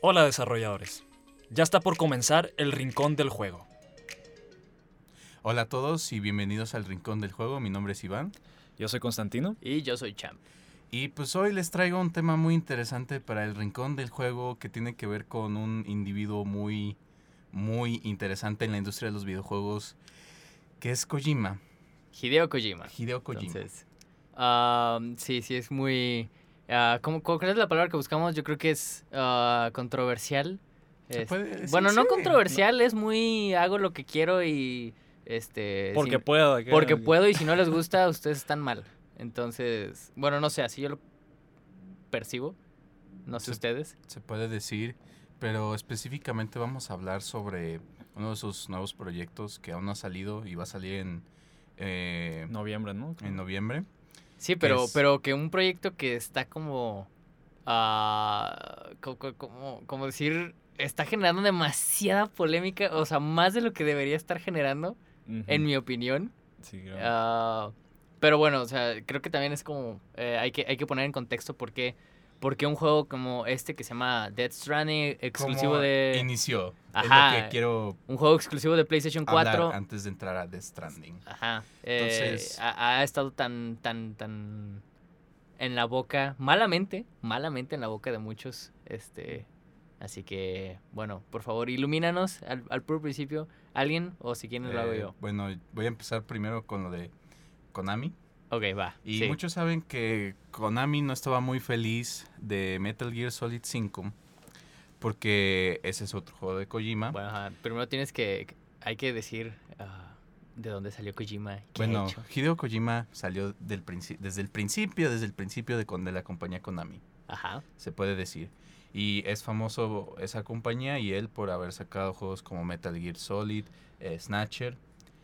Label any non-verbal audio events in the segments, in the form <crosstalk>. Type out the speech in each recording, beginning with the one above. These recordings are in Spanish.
Hola desarrolladores. Ya está por comenzar el Rincón del Juego. Hola a todos y bienvenidos al Rincón del Juego. Mi nombre es Iván. Yo soy Constantino. Y yo soy Champ. Y pues hoy les traigo un tema muy interesante para el Rincón del Juego que tiene que ver con un individuo muy, muy interesante en la industria de los videojuegos, que es Kojima. Hideo Kojima. Hideo Kojima. Entonces, ah, sí, sí, es muy... ah, ¿cómo, ¿Cuál es la palabra que buscamos? Yo creo que es ah, controversial. Es- puede decir, bueno, no sí, controversial, es muy... Hago lo que quiero y... Este, Porque si- puedo. porque puedo y si no les <laughs> gusta, ustedes están mal. Entonces, bueno, no sé, así yo lo percibo. No sé ustedes. Se puede decir, pero específicamente vamos a hablar sobre uno de sus nuevos proyectos que aún no ha salido y va a salir en, eh, Noviembre, ¿no? en noviembre. Sí, pero, es- pero que un proyecto que está como, co- co- como, como decir, está generando demasiada polémica, o sea, más de lo que debería estar generando, en mi opinión. Sí, creo. Ah, pero bueno, o sea, creo que también es como, eh, hay, que, hay que poner en contexto por qué, por qué un juego como este que se llama Death Stranding, exclusivo ¿Cómo de... Inició. Ajá. Es lo que quiero Un juego exclusivo de PlayStation 4. hablar antes de entrar a Death Stranding. Ajá. eh, Entonces- ha, ha estado tan, tan, tan en la boca, malamente, malamente en la boca de muchos. Este. Así que, bueno, por favor, ilumínanos al, al puro principio. ¿Alguien? O si quieren lo hago Eh, yo. Bueno, voy a empezar primero con lo de Konami. Ok, va. Y sí. muchos saben que Konami no estaba muy feliz de Metal Gear Solid 5 porque ese es otro juego de Kojima. Bueno, ajá, primero tienes que. Hay que decir ah, de dónde salió Kojima. ¿Qué ha Bueno, hecho. Hideo Kojima salió del desde el principio, desde el principio de, con- de la compañía Konami, Ajá. se puede decir. Y es famoso esa compañía y él por haber sacado juegos como Metal Gear Solid, eh, Snatcher,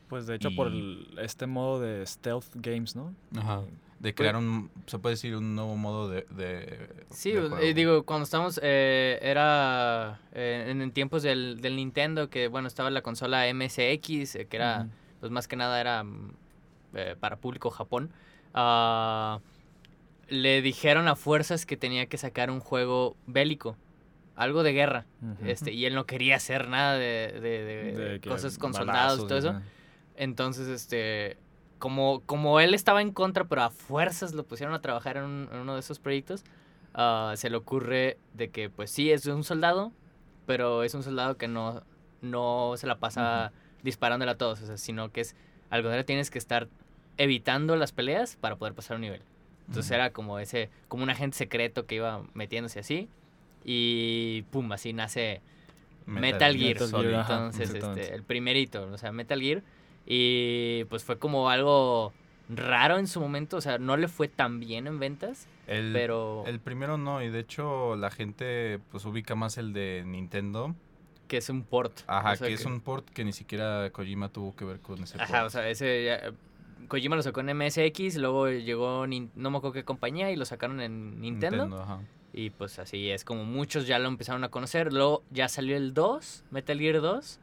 Pues de hecho por el- este modo de stealth games, ¿no? Ajá. de crear un, se puede decir, un nuevo modo de... de- Sí, de eh, digo, cuando estamos, eh, era eh, en, en tiempos del, del Nintendo, que bueno, estaba la consola MSX, eh, que era, pues más que nada era mm, eh, para público Japón. Ah, le dijeron a fuerzas que tenía que sacar un juego bélico, algo de guerra. Este Y él no quería hacer nada de, de- de- De que cosas con soldados y todo eso. Entonces, este, como, como él estaba en contra, pero a fuerzas lo pusieron a trabajar en, un- en uno de esos proyectos, ah, se le ocurre de que, pues sí, es un soldado, pero es un soldado que no, no se la pasa disparándole a todos, o sea, sino que es algo de tienes que estar evitando las peleas para poder pasar un nivel. Entonces Ujú. era como ese, como un agente secreto que iba metiéndose así, y pum, así nace Metal, Gear. Metal Gear, Entonces, este, el primerito, o sea, Metal Gear. Y pues fue como algo raro en su momento, o sea, no le fue tan bien en ventas, El, pero el primero no, y de hecho la gente pues ubica más el de Nintendo. que es un port. Ajá, o sea, que, es un port que ni siquiera Kojima tuvo que ver con ese Ajá, port. o sea, ese ya- Kojima lo sacó en MSX, luego llegó, no me acuerdo qué compañía, y lo sacaron en Nintendo. ajá. Y pues así es como muchos ya lo empezaron a conocer. Luego ya salió el 2, Metal Gear 2,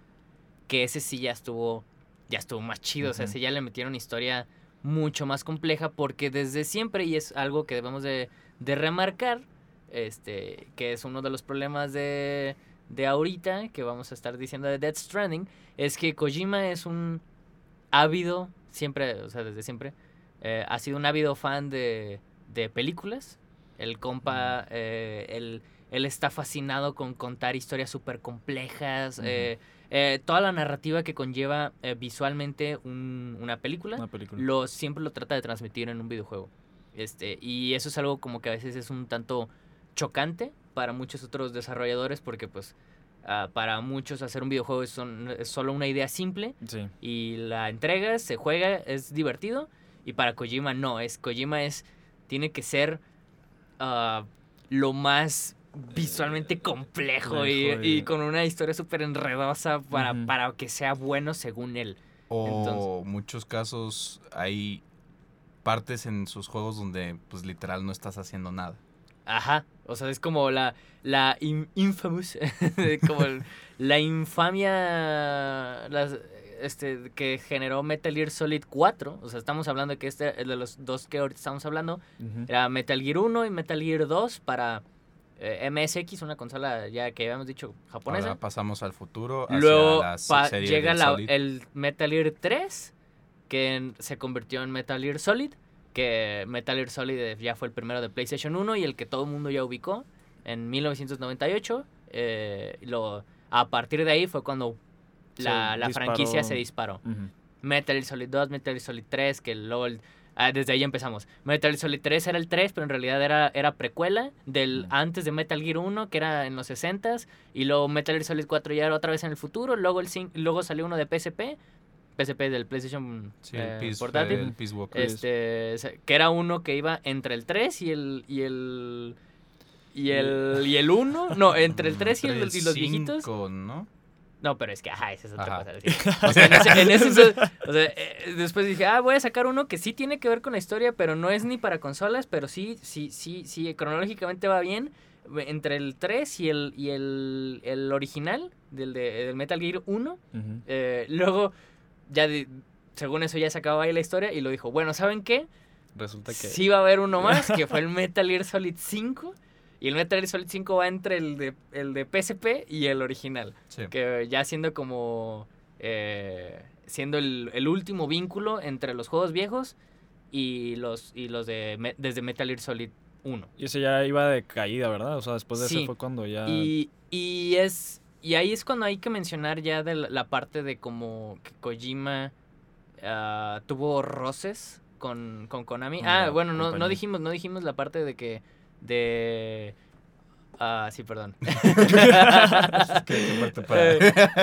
que ese sí ya estuvo, ya estuvo más chido. O sea, ese ya le metieron historia mucho más compleja porque desde siempre, y es algo que debemos de, de remarcar, este, que es uno de los problemas de, de ahorita, que vamos a estar diciendo de Death Stranding, es que Kojima es un ávido, siempre, o sea, desde siempre, eh, ha sido un ávido fan de, de películas. El compa, eh, él, él está fascinado con contar historias súper complejas, eh, eh, toda la narrativa que conlleva eh, visualmente un- una película, Una película. lo, siempre lo trata de transmitir en un videojuego. Este, y eso es algo como que a veces es un tanto chocante para muchos otros desarrolladores porque pues ah, para muchos hacer un videojuego es, son- es solo una idea simple Sí. y la entregas, se juega, es divertido. Y para Kojima no, es Kojima es tiene que ser ah, lo más visualmente complejo y, con una historia súper enredosa para, para que sea bueno según él. O muchos casos hay partes en sus juegos donde pues literal no estás haciendo nada. Ajá, o sea, es como la, la in- infamous, <laughs> como el- la infamia las, este, que generó Metal Gear Solid 4. O sea, estamos hablando de que este, de los dos que ahorita estamos hablando, era Metal Gear 1 y Metal Gear 2 para eh, MSX, una consola ya que habíamos dicho japonesa. Ahora pasamos al futuro. hacia Luego la pa- serie llega del la- Solid. el Metal Gear 3, que en- se convirtió en Metal Gear Solid, que Metal Gear Solid eh, ya fue el primero de PlayStation 1 y el que todo el mundo ya ubicó en 1998. eh, lo, a partir de ahí fue cuando la, Se la disparó. franquicia se disparó. Metal Gear Solid 2, Metal Gear Solid 3, que luego el- ah, desde ahí empezamos. Metal Gear Solid 3 era el 3, pero en realidad era, era precuela del antes de Metal Gear 1, que era en los 60s, y luego Metal Gear Solid 4 ya era otra vez en el futuro, luego el luego salió uno de PSP, PSP del PlayStation Sí, el eh, Peace, portátil. el Peace Walker. Este, que era uno que iba entre el 3 y el y el y el y el 1, no, entre el <laughs> 3 y, el- y los viejitos. ¿no? No, pero es que, ajá, esa es otra Ajá. cosa. <laughs> O sea, en ese, en ese <laughs> entonces- o sea, eh, después dije, ah, voy a sacar uno que sí tiene que ver con la historia, pero no es ni para consolas, pero sí, sí, sí, sí, cronológicamente va bien. Entre el 3 y el, y el, el original del, de, del Metal Gear 1. Ujú. eh, luego, ya de- según eso ya se acababa ahí la historia y lo dijo, bueno, ¿saben qué? Resulta que. Sí va a haber uno <laughs> más, que fue el Metal Gear Solid 5. Y el Metal Gear Solid 5 va entre el de, el de PSP y el original Sí. que ya siendo como eh, siendo el, el último vínculo entre los juegos viejos y los y los de desde Metal Gear Solid 1. Y ese ya iba de caída, ¿verdad? O sea, después de Sí. ese fue cuando ya. Y, y es y ahí es cuando hay que mencionar ya de la, la parte de como que Kojima ah, tuvo roces con, con Konami. Ah, bueno, no, no dijimos no dijimos la parte de que de ah, sí, perdón. ¿Qué- qué parte para- Eh,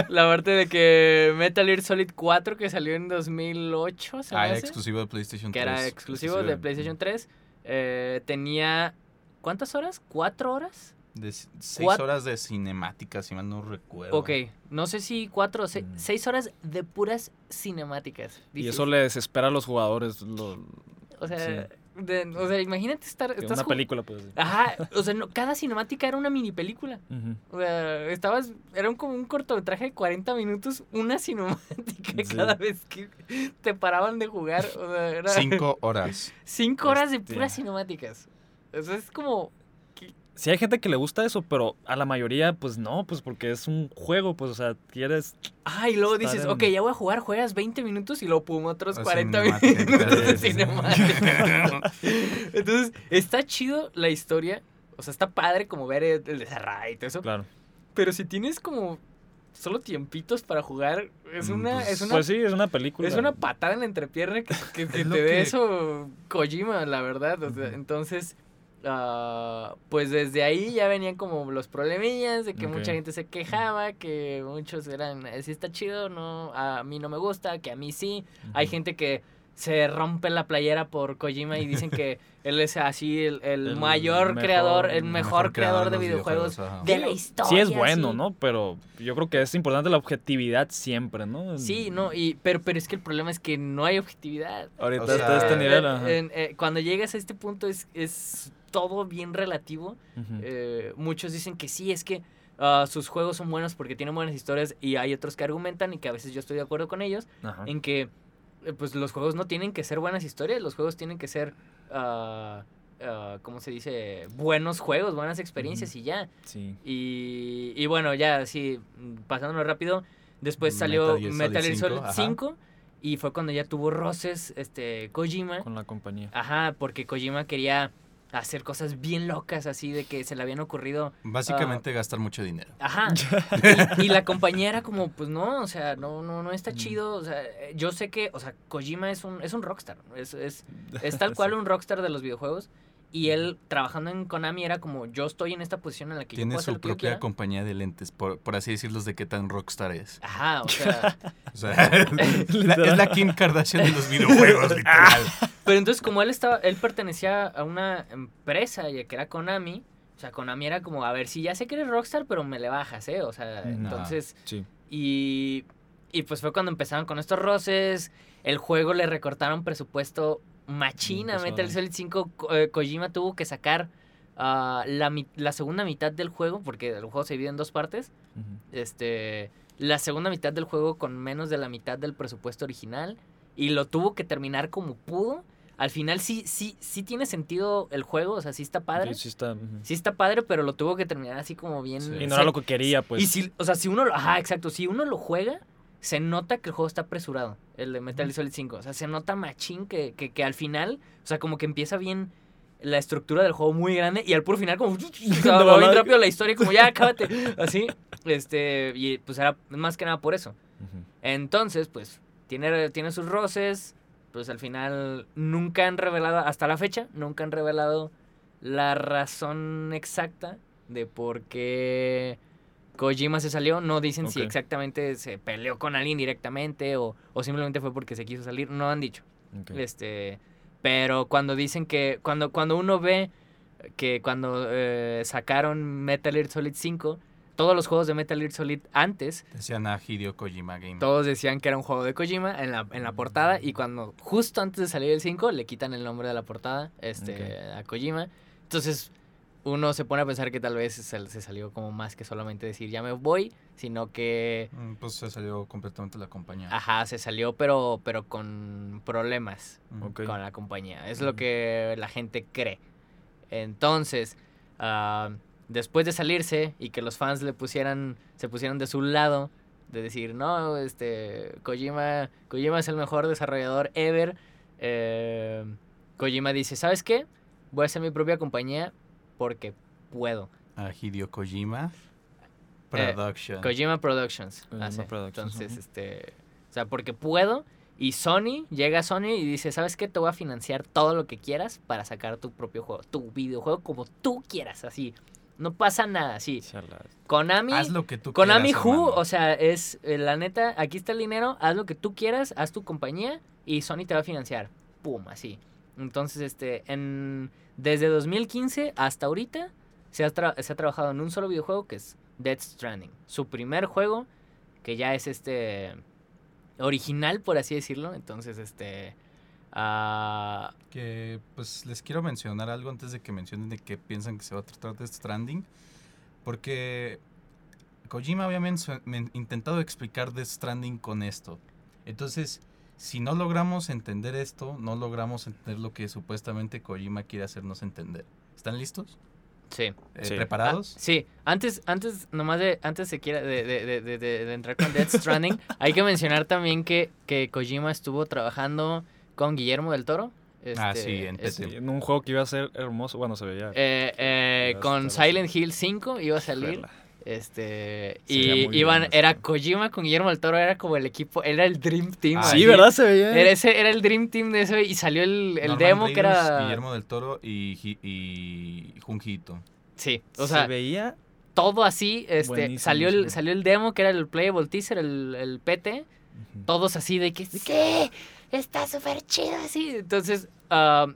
la parte de que Metal Gear Solid 4 que salió en 2008, se Ah, era exclusivo de PlayStation que 3. era exclusivo de PlayStation 3, eh, tenía ¿cuántas horas? ¿Cuatro horas? De seis horas de cinemática, si mal no recuerdo. Ok, no sé si cuatro o se- Mm. seis horas de puras cinemáticas. Y eso le desespera a los jugadores. Lo, o sea, sí. De- o sea, imagínate estar estás una película, pues. sí. Ajá, o sea, no- cada cinemática era una mini película. Ujú. O sea, estabas, era un- como un cortometraje de 40 minutos, una cinemática Sí. cada vez que te paraban de jugar. O sea, era Cinco horas. <laughs> cinco horas de Hostia. puras cinemáticas. O sea, es como, Sí hay gente que le gusta eso, pero a la mayoría, pues no, pues porque es un juego, pues, o sea, quieres... ay, y luego dices, en- ok, ya voy a jugar, juegas 20 minutos y luego pum, otros O 40 cinemática, minutos de cinemática. <laughs> Entonces, está chido la historia. O sea, está padre como ver el el desarrollo y todo eso. Claro. Pero si tienes como solo tiempitos para jugar, es Mm, una, pues- es una Pues sí, es una película. Es una patada en la entrepierna que, <laughs> te dé que- eso Kojima, la verdad. o sea. Entonces, ah, pues desde ahí ya venían como los problemillas de que mucha gente se quejaba, que muchos eran, si está chido, no, a mí no me gusta, que a mí sí. Hay gente que se rompe la playera por Kojima y dicen que <laughs> él es así el, el El mayor mejor- creador, el mejor, creador de videojuegos, de la historia. Sí es bueno, sí. ¿no? Pero yo creo que es importante la objetividad siempre, ¿no? Sí, no, y, pero, pero es que el problema es que no hay objetividad. Ahorita O sea, está a este Eh, nivel, eh, eh, cuando llegas a este punto es, es todo bien relativo. Eh, muchos dicen que sí, es que ah, sus juegos son buenos porque tienen buenas historias y hay otros que argumentan y que a veces yo estoy de acuerdo con ellos Ajá. en que eh, pues los juegos no tienen que ser buenas historias, los juegos tienen que ser, ah, ¿cómo se dice? Buenos juegos, buenas experiencias y ya. Sí. Y, y bueno, ya así, pasándolo rápido, después salió Metal Gear Solid Metal Gear 5, Solid ajá. 5 y fue cuando ya tuvo roces este, Kojima. Con la compañía. Ajá, porque Kojima quería hacer cosas bien locas así de que se le habían ocurrido. Básicamente gastar mucho dinero. Ajá. <laughs> y, y la compañía era como, pues no, o sea, no, no, no está Mm. chido. O sea, yo sé que, o sea, Kojima es un, es un rockstar. Es, es, es tal <laughs> cual un rockstar de los videojuegos. Y él trabajando en Konami era como, yo estoy en esta posición en la que yo Tiene puedo hacer su lo que yo propia compañía de lentes, por, por así decirlos, de qué tan rockstar es. Ajá, o <laughs> sea. O sea, <laughs> la- es la Kim Kardashian de los videojuegos, <laughs> literal. Pero entonces, como él estaba, él pertenecía a una empresa ya que era Konami, O sea, Konami era como, a ver, sí, ya sé que eres Rockstar, pero me le bajas, ¿eh? O sea, entonces... Sí. Y, y pues fue cuando empezaron con estos roces. El juego le recortaron presupuesto machina. Metal Solid 5, Ko- eh, Kojima tuvo que sacar ah, la, segunda mitad del juego, porque el juego se divide en dos partes. Este, la segunda mitad del juego con menos de la mitad del presupuesto original. Y lo tuvo que terminar como pudo. Al final sí, sí, sí tiene sentido el juego, o sea, sí está padre. Sí, sí está. Sí está padre, pero lo tuvo que terminar así como bien. Sí. Y o no sea, era lo que quería, pues. y si, o sea, si uno, lo- ajá, exacto, si uno lo juega, se nota que el juego está apresurado, el de Metal Gear Solid 5. O sea, se nota machín que, que, que al final, o sea, como que empieza bien la estructura del juego muy grande y al puro final como <laughs> <laughs> se va bien rápido la historia como ya cábate <laughs> así este y pues era más que nada por eso entonces pues tiene tiene sus roces pues al final nunca han revelado hasta la fecha nunca han revelado la razón exacta de por qué Kojima se salió. No dicen si exactamente se peleó con alguien directamente o, o simplemente fue porque se quiso salir. No han dicho. Este, pero cuando dicen que cuando cuando uno ve que cuando eh, sacaron Metal Gear Solid 5, todos los juegos de Metal Gear Solid antes Decían a Hideo Kojima Game. todos decían que era un juego de Kojima en la, en la portada y cuando justo antes de salir el 5 le quitan el nombre de la portada este, a Kojima. Entonces uno se pone a pensar que tal vez se, se salió como más que solamente decir ya me voy, sino que Mm, Pues se salió completamente la compañía. ajá, se salió pero, pero con problemas con la compañía. Es lo que la gente cree. Entonces, ah, después de salirse y que los fans le pusieran, se pusieran de su lado, de decir, no, este, Kojima, Kojima es el mejor desarrollador ever, eh, Kojima dice, ¿sabes qué? Voy a hacer mi propia compañía porque puedo. A Hideo Kojima Eh, Production. Kojima Productions. Kojima. Productions, Entonces, ujú. este. O sea, porque puedo. Y Sony, llega Sony y dice, ¿sabes qué? Te voy a financiar todo lo que quieras para sacar tu propio juego. Tu videojuego como tú quieras, así. No pasa nada, así. Konami. Haz lo que tú Konami quieras, Who, hermano. o sea, es eh, la neta, aquí está el dinero, haz lo que tú quieras, haz tu compañía y Sony te va a financiar. Pum, así. Entonces, este, en, desde 2015 hasta ahorita se ha, trabajado en un solo videojuego que es Death Stranding. Su primer juego, que ya es este original, por así decirlo. Entonces, este... ah, Que pues les quiero mencionar algo antes de que mencionen de qué piensan que se va a tratar de Stranding. Porque Kojima había intentado explicar Death Stranding con esto. Entonces, si no logramos entender esto, no logramos entender lo que supuestamente Kojima quiere hacernos entender. ¿Están listos? sí. Eh, Sí. ¿Preparados? Ah, sí, antes, antes, nomás de, antes de, quiera- de, de- de- de- entrar con Death Stranding, <laughs> hay que mencionar también que, que Kojima estuvo trabajando con Guillermo del Toro. Ah, este, sí, en este, Sí, en un juego que iba a ser hermoso. Bueno, se veía. eh, eh, con. Silent Hill 5 iba a salir. Este, y iban, bien era. Kojima con Guillermo del Toro, era como el equipo, era el Dream Team. Ah. Sí, ¿verdad? Se veía. Era, ese, era el Dream Team de eso y salió el, el demo que era... Guillermo del Toro y, y Junjito. Sí, o sea, se veía. todo así, este, Buenísimo, salió el, buenísimo. salió el demo que era el Playable Teaser, el, el PT, todos así de que sí, está súper chido así. Entonces, ah,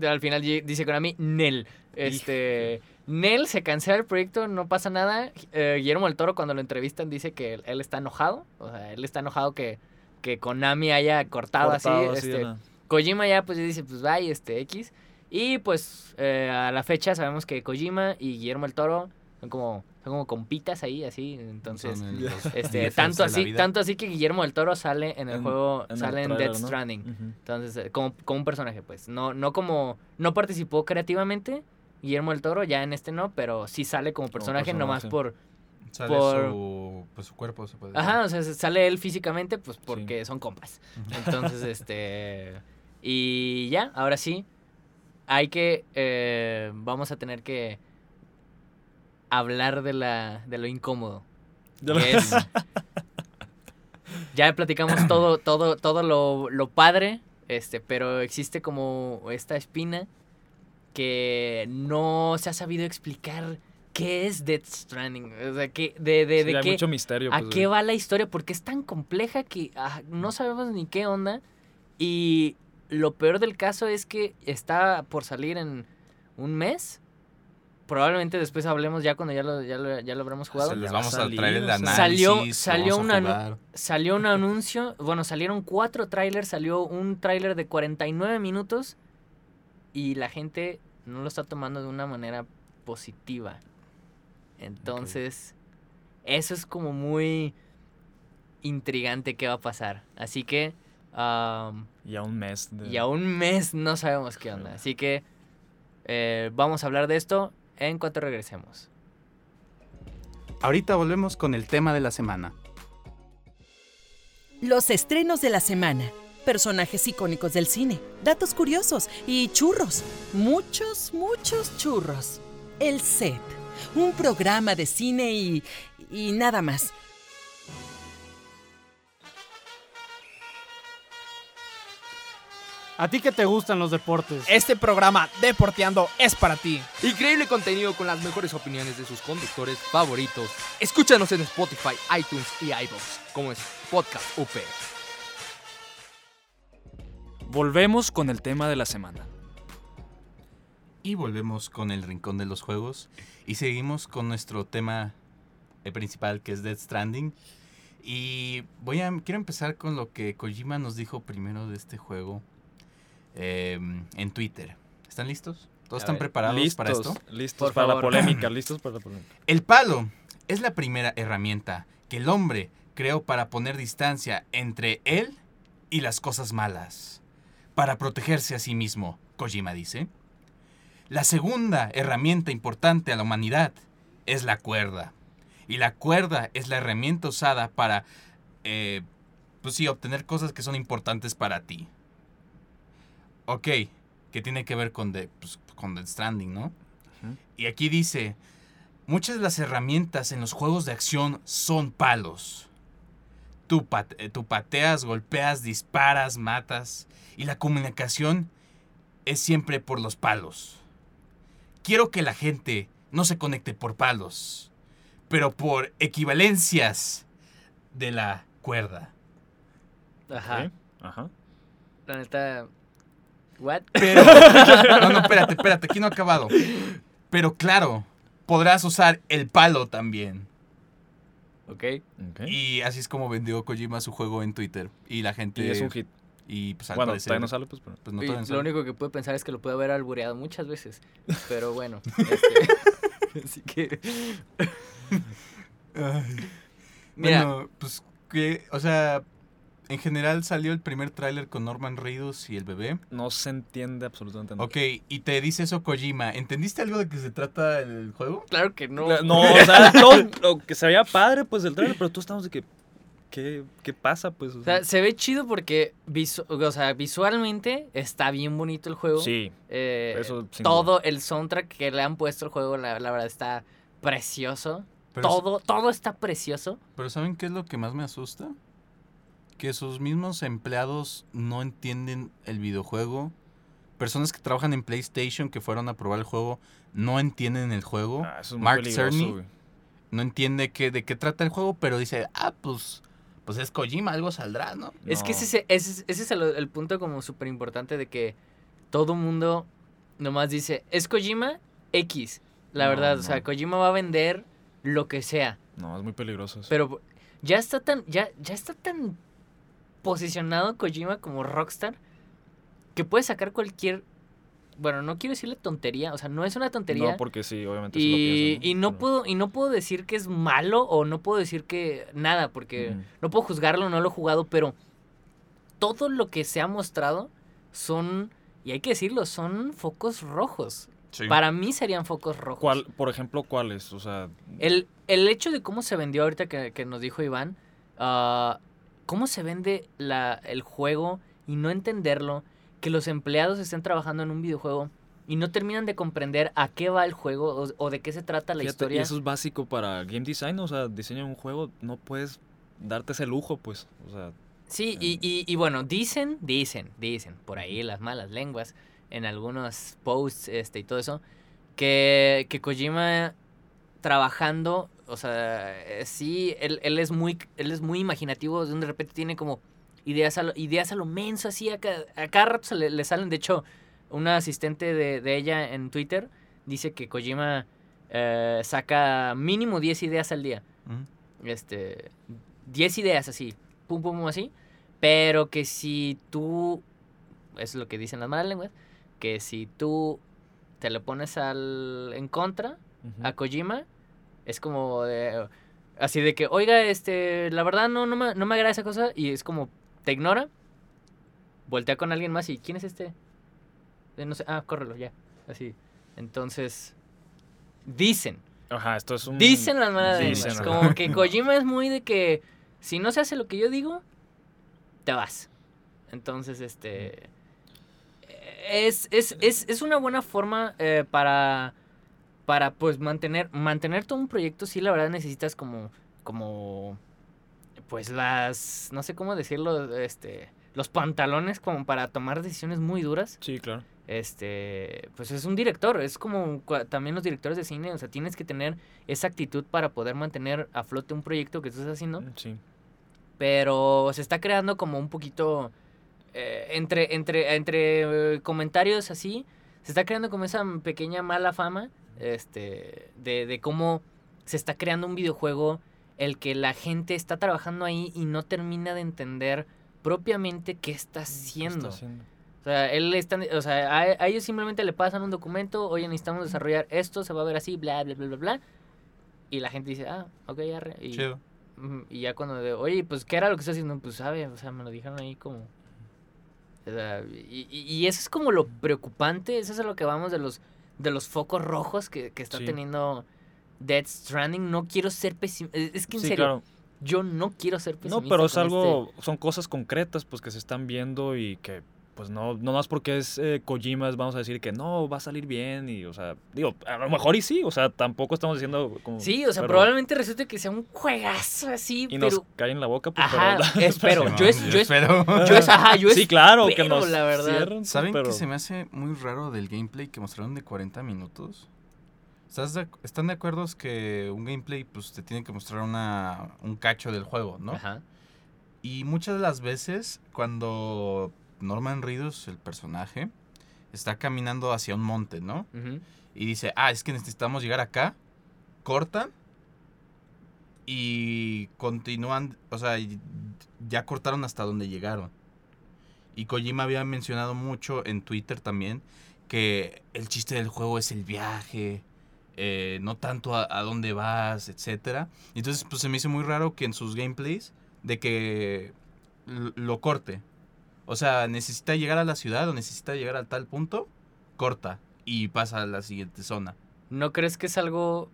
al final di- dice Konami, Nel. Este, Nel se cancela el proyecto, no pasa nada. Eh, Guillermo del Toro cuando lo entrevistan dice que él, él está enojado, o sea, él está enojado que, que Konami haya cortado, Cortado así. así este, Kojima ya pues dice, pues bye, este X. Y pues eh, a la fecha sabemos que Kojima y Guillermo el Toro son como, son como compitas ahí, así. Entonces, el- este, <laughs> tanto así, tanto así que Guillermo del Toro sale en el En- juego, en el sale en Death ¿no? Stranding. Entonces, eh, como, como un personaje, pues. No, no como, no participó creativamente Guillermo del Toro, ya en este no, pero sí sale como personaje, nomás personaje. por, Sale por- su, pues, su cuerpo, se puede decir. Ajá, o sea, se- sale él físicamente, pues porque son compas. Entonces, <laughs> este. Y ya, ahora sí. Hay que. eh, vamos a tener que. Hablar de, la, de lo incómodo. De lo- <laughs> es- ya platicamos todo, todo, todo lo, lo padre. Este, pero existe como esta espina que no se ha sabido explicar qué es Death Stranding. O sea, que, de, de, Sí, de hay qué, mucho misterio. ¿A pues, qué va la historia? Porque es tan compleja que ah, no sabemos ni qué onda. Y lo peor del caso es que está por salir en un mes. probablemente después hablemos ya cuando ya lo, ya lo, ya lo habremos jugado. Se les a vamos a traer el sea. análisis. Salió- salió a una-. Salió un anuncio, bueno, salieron cuatro trailers, salió un trailer de 49 minutos y la gente no lo está tomando de una manera positiva. Entonces, eso es como muy intrigante qué va a pasar. Así que, Y a un mes. De... y a un mes no sabemos qué onda. Así que eh, vamos a hablar de esto en cuanto regresemos. Ahorita volvemos con el tema de la semana. Los estrenos de la semana, personajes icónicos del cine, datos curiosos y churros. Muchos, muchos churros. El set, un programa de cine y... y nada más. A ti que te gustan los deportes. Este programa Deporteando es para ti. Increíble contenido con las mejores opiniones de sus conductores favoritos. Escúchanos en Spotify, iTunes y iVoox, como es Podcast UP. Volvemos con el tema de la semana. Y volvemos con el rincón de los juegos. Y seguimos con nuestro tema eh, principal que es Dead Stranding. Y voy a quiero empezar con lo que Kojima nos dijo primero de este juego eh, en Twitter. ¿Están listos? ¿Todos A están ver, preparados listos, para esto? Listos Por para la polémica, <laughs> listos para la polémica. El palo es la primera herramienta que el hombre creó para poner distancia entre él y las cosas malas, para protegerse a sí mismo, Kojima dice. La segunda herramienta importante a la humanidad es la cuerda. Y la cuerda es la herramienta usada para, eh, pues sí, obtener cosas que son importantes para ti. Ok, que tiene que ver con, The, pues, con Death Stranding, ¿no? Y aquí dice, muchas de las herramientas en los juegos de acción son palos. Tú, eh, tú pateas, golpeas, disparas, matas. Y la comunicación es siempre por los palos. Quiero que la gente no se conecte por palos, pero por equivalencias de la cuerda. Ajá. Ok, Ajá. La neta. ¿What? Pero. <laughs> No, no, espérate, espérate, aquí no ha acabado. Pero claro, podrás usar el palo también. Ok. ok. Y así es como vendió Kojima su juego en Twitter. Y la gente. Y es un hit. Y pues al Bueno, parecer, todavía no sale, pues, pero... pues, no todavía no lo sale. único que puedo pensar es que lo puede haber albureado muchas veces. <laughs> Pero bueno. <laughs> este, <laughs> así que. Mira, Bueno, pues que, o sea, en general salió el primer tráiler con Norman Reedus y el bebé. No se entiende absolutamente nada. Ok, y te dice eso Kojima. ¿Entendiste algo de qué se trata el juego? claro que no. La- No, <laughs> o sea, lo, lo que se veía padre, pues, el trailer, pero tú estamos de que... ¿Qué, qué pasa, pues? O O sea, se ve chido porque visu- o sea, visualmente está bien bonito el juego. sí, Eh, eso todo el soundtrack que le han puesto al juego, la, la verdad, está precioso. Pero, todo, todo está precioso. pero ¿saben qué es lo que más me asusta? Que sus mismos empleados no entienden el videojuego. Personas que trabajan en PlayStation que fueron a probar el juego no entienden el juego. Ah, eso es muy Mark Cerny no entiende qué, de qué trata el juego, pero dice, ah, pues, pues es Kojima, algo saldrá, ¿no? Es que ese, es- ese, es- ese es el, el punto como súper importante de que todo mundo nomás dice, es Kojima X. La No, verdad, o sea. Kojima va a vender lo que sea. No, es muy peligroso eso. Pero ya está tan, ya, ya está tan posicionado Kojima como rockstar que puede sacar cualquier. Bueno, no quiero decirle tontería, o sea, no es una tontería. No, porque sí, obviamente sí lo y, piensan, y no Pero- puedo, y no puedo decir que es malo o no puedo decir que nada, porque no puedo juzgarlo, no lo he jugado, pero todo lo que se ha mostrado son, y hay que decirlo, son focos rojos. Para mí serían focos rojos. ¿Cuál, por ejemplo, cuáles? O sea, El, el hecho de cómo se vendió ahorita que, que nos dijo Iván, ah, cómo se vende la, el juego y no entenderlo, que los empleados estén trabajando en un videojuego y no terminan de comprender a qué va el juego o, o de qué se trata la fíjate, historia. y eso es básico para game design, o sea, diseñar un juego, no puedes darte ese lujo, pues, o sea, Sí, y, y, y bueno, dicen, dicen, dicen, por ahí las malas lenguas, en algunos posts este, y todo eso, que, que Kojima trabajando, o sea, eh, sí, él, él es muy, él es muy imaginativo, de repente tiene como ideas a lo, ideas a lo menso, así, a, ca- a cada rato se le, le salen, de hecho, una asistente de, de ella en Twitter dice que Kojima eh, saca mínimo 10 ideas al día. Este, 10 ideas así, pum, pum, pum, así. Pero que si tú, es lo que dicen las malas lenguas, que si tú te le pones al en contra a Kojima, es como de, así de que, oiga, este, la verdad no, no, me, no me agrada esa cosa, y es como, te ignora, voltea con alguien más y, ¿quién es este? Eh, no sé, ah, córrelo, ya, así. Entonces, dicen, Ajá, esto es un... Dicen las malas Dicen. Como que <laughs> Kojima es muy de que si no se hace lo que yo digo, te vas. Entonces, este. Es, es, es, es una buena forma eh, para. Para pues mantener. Mantener todo un proyecto. Sí, la verdad necesitas como. Como. Pues las. No sé cómo decirlo. Este. Los pantalones como para tomar decisiones muy duras Sí, claro. este, pues es un director, es como también los directores de cine, o sea, tienes que tener esa actitud para poder mantener a flote un proyecto que tú estás haciendo, Sí. pero se está creando como un poquito eh, entre entre entre eh, comentarios así, se está creando como esa pequeña mala fama, este, de, de cómo se está creando un videojuego el que la gente está trabajando ahí y no termina de entender propiamente qué está ¿Qué haciendo. está haciendo? O sea, él están, o sea, a, a ellos simplemente le pasan un documento, oye, necesitamos desarrollar esto, se va a ver así, bla, bla, bla, bla, bla. Y la gente dice, ah, ok, arre. Y, Chido. mm, y ya cuando, de, oye, pues, ¿qué era lo que está haciendo? Pues, sabe, o sea, me lo dijeron ahí como... o sea, y, y- y eso es como lo preocupante, eso es a lo que vamos de los, de los focos rojos que, que está Sí. teniendo Dead Stranding. No quiero ser pesimista, es que en Sí, serio, claro. yo no quiero ser pesimista. No, pero es con este- algo, son cosas concretas pues que se están viendo y que pues no, no más porque es eh, Kojima vamos a decir que no, va a salir bien y o sea, digo, a lo mejor y sí, o sea, tampoco estamos diciendo como... Sí, o sea, pero- probablemente resulte que sea un juegazo así, Y pero... nos cae en la boca, pues, Ajá, pero... <laughs> espero. Yo es, yo es, espero. yo es, ajá, yo <laughs> sí, claro, que nos la verdad. cierren, ¿Saben pero... que se me hace muy raro del gameplay que mostraron de 40 minutos? ¿Estás de ¿Están de acuerdo que un gameplay pues te tiene que mostrar una, un cacho del juego, no? Ajá. Y muchas de las veces cuando Norman Reedus, el personaje, está caminando hacia un monte, ¿no? Y dice, ah, es que necesitamos llegar acá, cortan y continúan, o sea, ya cortaron hasta donde llegaron. Y Kojima había mencionado mucho en Twitter también que el chiste del juego es el viaje, eh, no tanto a, a dónde vas, etcétera. Y Entonces, pues se me hizo muy raro que en sus gameplays de que lo corte. O sea, necesita llegar a la ciudad o necesita llegar a tal punto, corta y pasa a la siguiente zona. ¿No crees que es algo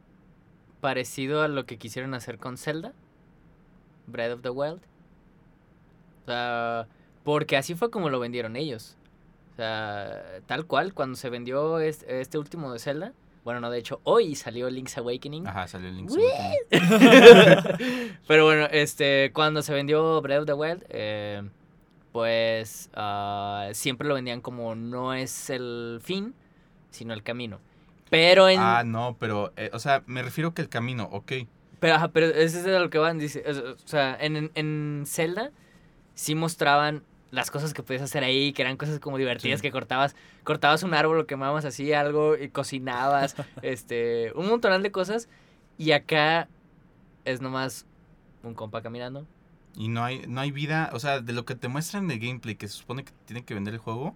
parecido a lo que quisieron hacer con Zelda? Breath of the Wild. O sea, porque así fue como lo vendieron ellos. O sea, tal cual, cuando se vendió este, este último de Zelda. Bueno, no, de hecho, hoy salió Link's Awakening. Ajá, salió el link. Uy. Pero bueno, este, cuando se vendió Breath of the Wild, eh, pues ah, siempre lo vendían como no es el fin, sino el camino. Pero en... Ah, no, pero, eh, o sea, me refiero que el camino, ok. Pero, ajá, pero ese es de lo que van, dice. O sea, en, en- en Zelda sí mostraban las cosas que podías hacer ahí, que eran cosas como divertidas, Sí. que cortabas, cortabas un árbol, lo quemabas así, algo, y cocinabas, <laughs> este, un montonal de cosas. Y acá es nomás un compa caminando. Y no hay, no hay vida, o sea, de lo que te muestran de gameplay, que se supone que tiene que vender el juego,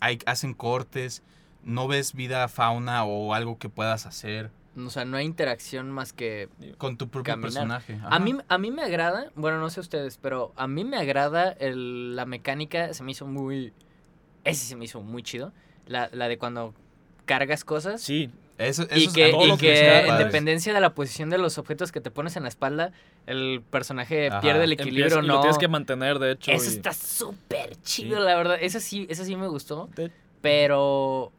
hay, hacen cortes, no ves vida, fauna o algo que puedas hacer O sea, no hay interacción más que con tu propio Caminar. personaje. A mí, a mí me agrada, bueno, no sé ustedes, pero a mí me agrada el- la mecánica, se me hizo muy... Ese se me hizo muy chido. La, la de cuando cargas cosas. Sí, Eso, Y eso que, es- y que están en dependencia de la posición de los objetos que te pones en la espalda, el personaje Ajá. pierde el empieza- equilibrio y no. lo tienes que mantener, de hecho. Eso y- está súper chido, Sí. la verdad. Eso sí, eso sí me gustó. De- Pero...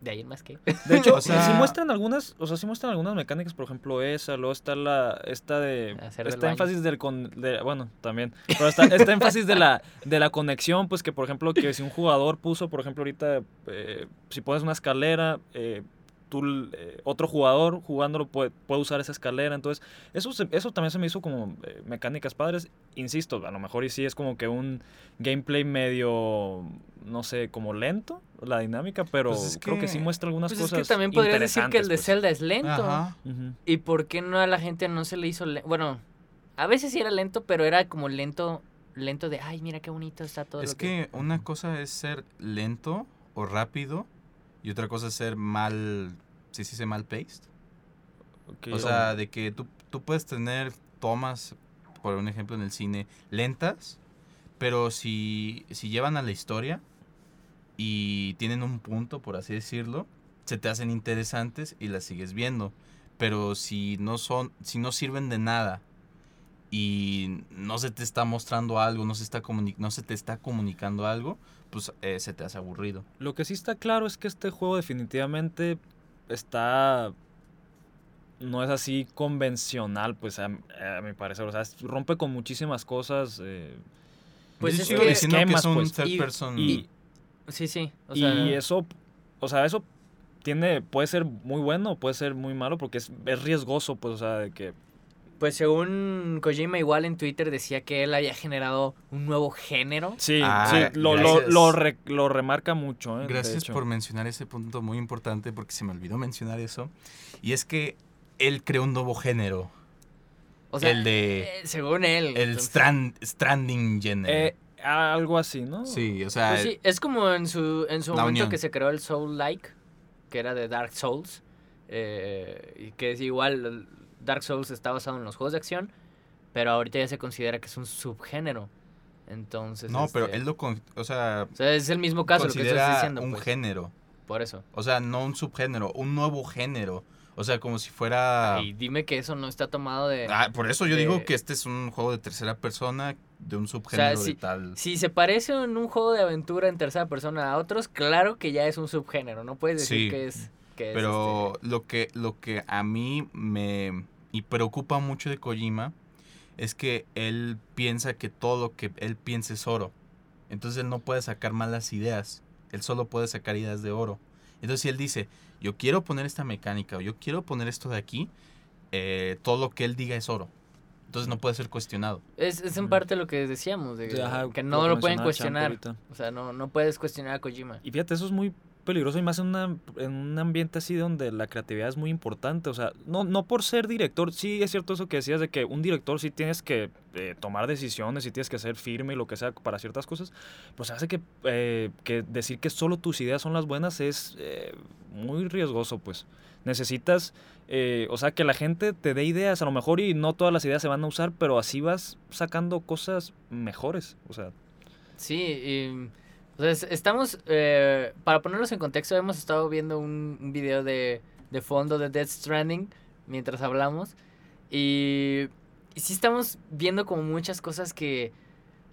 De ahí en más que... De hecho, <laughs> O sea- sí muestran algunas, o sea, sí muestran algunas mecánicas, por ejemplo, esa, luego está la, esta de, Hacer del este baño. énfasis del, con, de- bueno, también, pero está, este énfasis de la, de la conexión, pues que, por ejemplo, que si un jugador puso, por ejemplo, ahorita, eh, si pones una escalera, eh, tú, eh, otro jugador jugándolo puede, puede usar esa escalera. Entonces, eso, se- eso también se me hizo como eh, mecánicas padres. Insisto, a lo mejor y sí es como que un gameplay medio, no sé, como lento, la dinámica, pero Pues es creo que sí muestra algunas Pues es cosas que también podrías decir que el de interesantes, Zelda es lento. Ajá. pues. ¿Y por qué no a la gente no se le hizo lento? Bueno, a veces sí era lento, pero era como lento, lento de, ay, mira qué bonito está todo Es lo que... que una cosa es ser lento o rápido y otra cosa es ser mal, ¿sí se dice mal paced? O sea, de que tú, tú puedes tener tomas, por un ejemplo en el cine, lentas, pero si, si llevan a la historia y tienen un punto, por así decirlo, se te hacen interesantes y las sigues viendo. Pero si no son, si no sirven de nada y no se te está mostrando algo, no se, está comuni- no se te está comunicando algo, pues eh, se te hace aburrido. Lo que sí está claro es que este juego definitivamente está... No es así convencional, pues a, a mi parecer. O sea, rompe con muchísimas cosas. eh, Pues Yo es sigo que- diciendo que esquemas, es un pues. third Y- person. y, Sí, sí. O y sea, eso, o sea, eso tiene, puede ser muy bueno, puede ser muy malo, porque es, es riesgoso, pues, o sea, de que... pues según Kojima igual en Twitter decía que él había generado un nuevo género. Sí, Ah, sí, lo, lo, gracias. lo, re- lo remarca mucho, ¿eh? Gracias por mencionar ese punto muy importante porque se me olvidó mencionar eso. Y es que él creó un nuevo género. O sea, el de... eh, según él. El entonces, strand, Stranding Género. Eh, algo así, ¿no? sí, o sea... pues sí, es como en su, en su momento unión. que se creó el Soul Like, que era de Dark Souls. eh, y que es igual, Dark Souls está basado en los juegos de acción, pero ahorita ya se considera que es un subgénero. Entonces. no, pero este, él lo... con- O sea... O sea, es el mismo caso lo que estás diciendo. un pues, género. Por eso. O sea, no un subgénero, un nuevo género. O sea, como si fuera... Y dime que eso no está tomado de. Ah, por eso yo de- digo que este es un juego de tercera persona de un subgénero sí, de tal... Si se parece en un juego de aventura en tercera persona a otros, claro que ya es un subgénero. No puedes decir Sí, que es. Que es, Pero este, lo que lo que a mí me y preocupa mucho de Kojima es que él piensa que todo lo que él piensa es oro. Entonces él no puede sacar malas ideas. Él solo puede sacar ideas de oro. Entonces si él dice, yo quiero poner esta mecánica o yo quiero poner esto de aquí, eh, todo lo que él diga es oro. Entonces no puede ser cuestionado. es, es en parte lo que decíamos, de, Sí, ajá, que no lo pueden cuestionar. O sea, no, no puedes cuestionar a Kojima. Y fíjate, eso es muy peligroso y más en, una, en un ambiente así donde la creatividad es muy importante. O sea, no, no por ser director, sí es cierto eso que decías de que un director sí tienes que eh, tomar decisiones y tienes que ser firme y lo que sea para ciertas cosas. Pues hace que, eh, que decir que solo tus ideas son las buenas es eh, muy riesgoso, pues. Necesitas, o sea, que la gente te dé ideas, a lo mejor y no todas las ideas se van a usar, pero así vas sacando cosas mejores. O sea, Sí, o sea, es- estamos, eh, para ponerlos en contexto, hemos estado viendo un, un video de, de fondo de Death Stranding mientras hablamos y, y sí estamos viendo como muchas cosas que,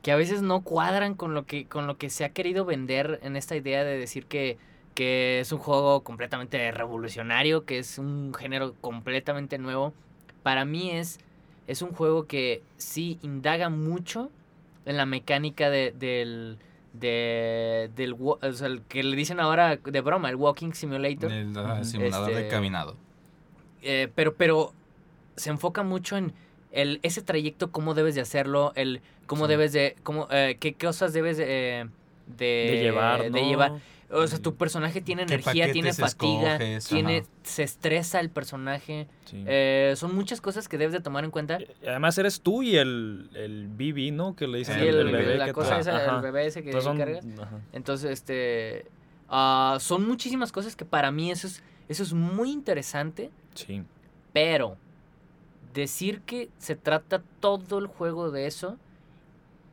que a veces no cuadran con lo que, con lo que se ha querido vender en esta idea de decir que, que es un juego completamente revolucionario, que es un género completamente nuevo. Para mí es, es un juego que sí indaga mucho en la mecánica de, del, de, del, o sea, el que le dicen ahora de broma, el Walking Simulator. El simulador de Este, caminado. Eh, pero, pero se enfoca mucho en el, ese trayecto, cómo debes de hacerlo, el cómo Sí. debes de, cómo, eh, qué cosas debes de, eh, de, de llevar, ¿no? de llevar. O sea, tu personaje tiene ¿Qué energía, tiene fatiga, escoges? tiene, Ajá. se estresa el personaje. Sí. Eh, son muchas cosas que debes de tomar en cuenta. Y Además eres tú y el, el BB, ¿no? Que le dicen Sí, el, el, bebé la que cosa te- esa, Ajá. el bebé ese que Entonces son- cargas. ajá. Entonces, este. ah, son muchísimas cosas que para mí eso es, eso es muy interesante. Sí. Pero decir que se trata todo el juego de eso.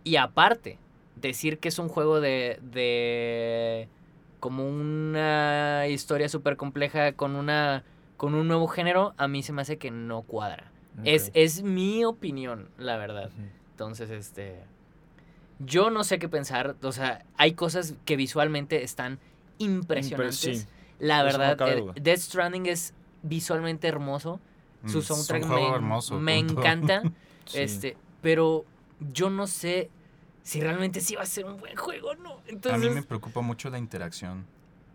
Y aparte, decir que es un juego de. de como una historia súper compleja con una. con un nuevo género, a mí se me hace que no cuadra. Es, es mi opinión, la verdad. Entonces, este. Yo no sé qué pensar. O sea, hay cosas que visualmente están impresionantes. sí. La Eso no verdad, el duda. Death Stranding es visualmente hermoso. Su Mm, es un soundtrack me, hermoso, me punto. encanta. <laughs> Sí. Este, pero yo no sé si realmente sí va a ser un buen juego o no. A Entonces, mí me preocupa mucho la interacción.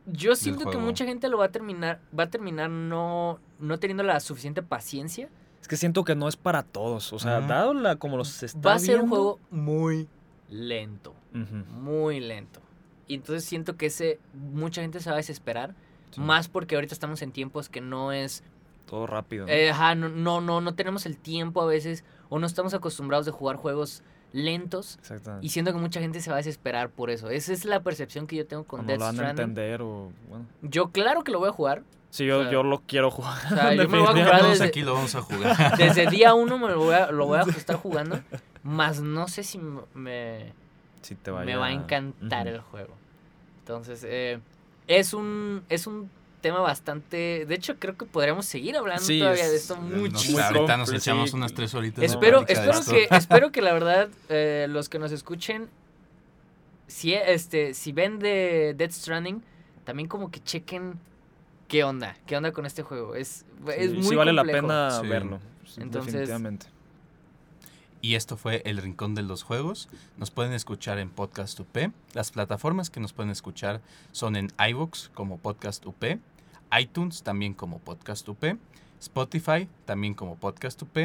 Yo siento que juego. mucha gente lo va a terminar, va a terminar no, no teniendo la suficiente paciencia. Es que siento que no es para todos. O sea, dado la, como los está Va a ser un juego muy lento, muy lento. Y entonces siento que ese mucha gente se va a desesperar, sí, más porque ahorita estamos en tiempos que no es Todo rápido. ¿no? Eh, ajá, no, no, no, no tenemos el tiempo a veces o no estamos acostumbrados de jugar juegos lentos Exactamente. y siento que mucha gente se va a desesperar por eso. Esa es la percepción que yo tengo O con no Death lo van a entender o... Bueno. Yo claro que lo voy a jugar. Sí, yo, O sea, yo lo quiero jugar. O sea, yo me lo voy a comprar Todos desde, aquí lo vamos a jugar. <laughs> desde <laughs> día uno me lo voy a, lo voy a estar jugando, más no sé si me, Sí te me va a encantar el juego. Entonces, eh, es un es un tema bastante... De hecho, creo que podríamos seguir hablando Sí, todavía de es- esto muchísimo. ahorita nos echamos sí. unas tres horitas. Espero, de plática de espero, que, <laughs> espero que la verdad eh, los que nos escuchen, si, este, si ven de Death Stranding, también como que chequen qué onda, qué onda con este juego. Es, es Sí, muy sí vale la pena Sí. verlo. sí, Entonces- definitivamente. Y esto fue El Rincón de los Juegos. Nos pueden escuchar en Podcast UP. Las plataformas que nos pueden escuchar son en iVoox como Podcast UP, iTunes también como Podcast UP, Spotify también como Podcast UP.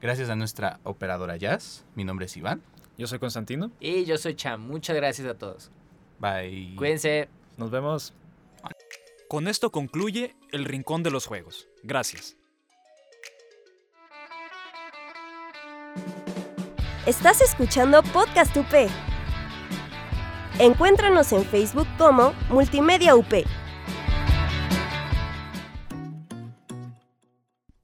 Gracias a nuestra operadora Jazz. Mi nombre es Iván. Yo soy Constantino. Y yo soy Cham. Muchas gracias a todos. Bye. Cuídense. Nos vemos. Con esto concluye El Rincón de los Juegos. Gracias. Estás escuchando Podcast UP. Encuéntranos en Facebook como Multimedia UP.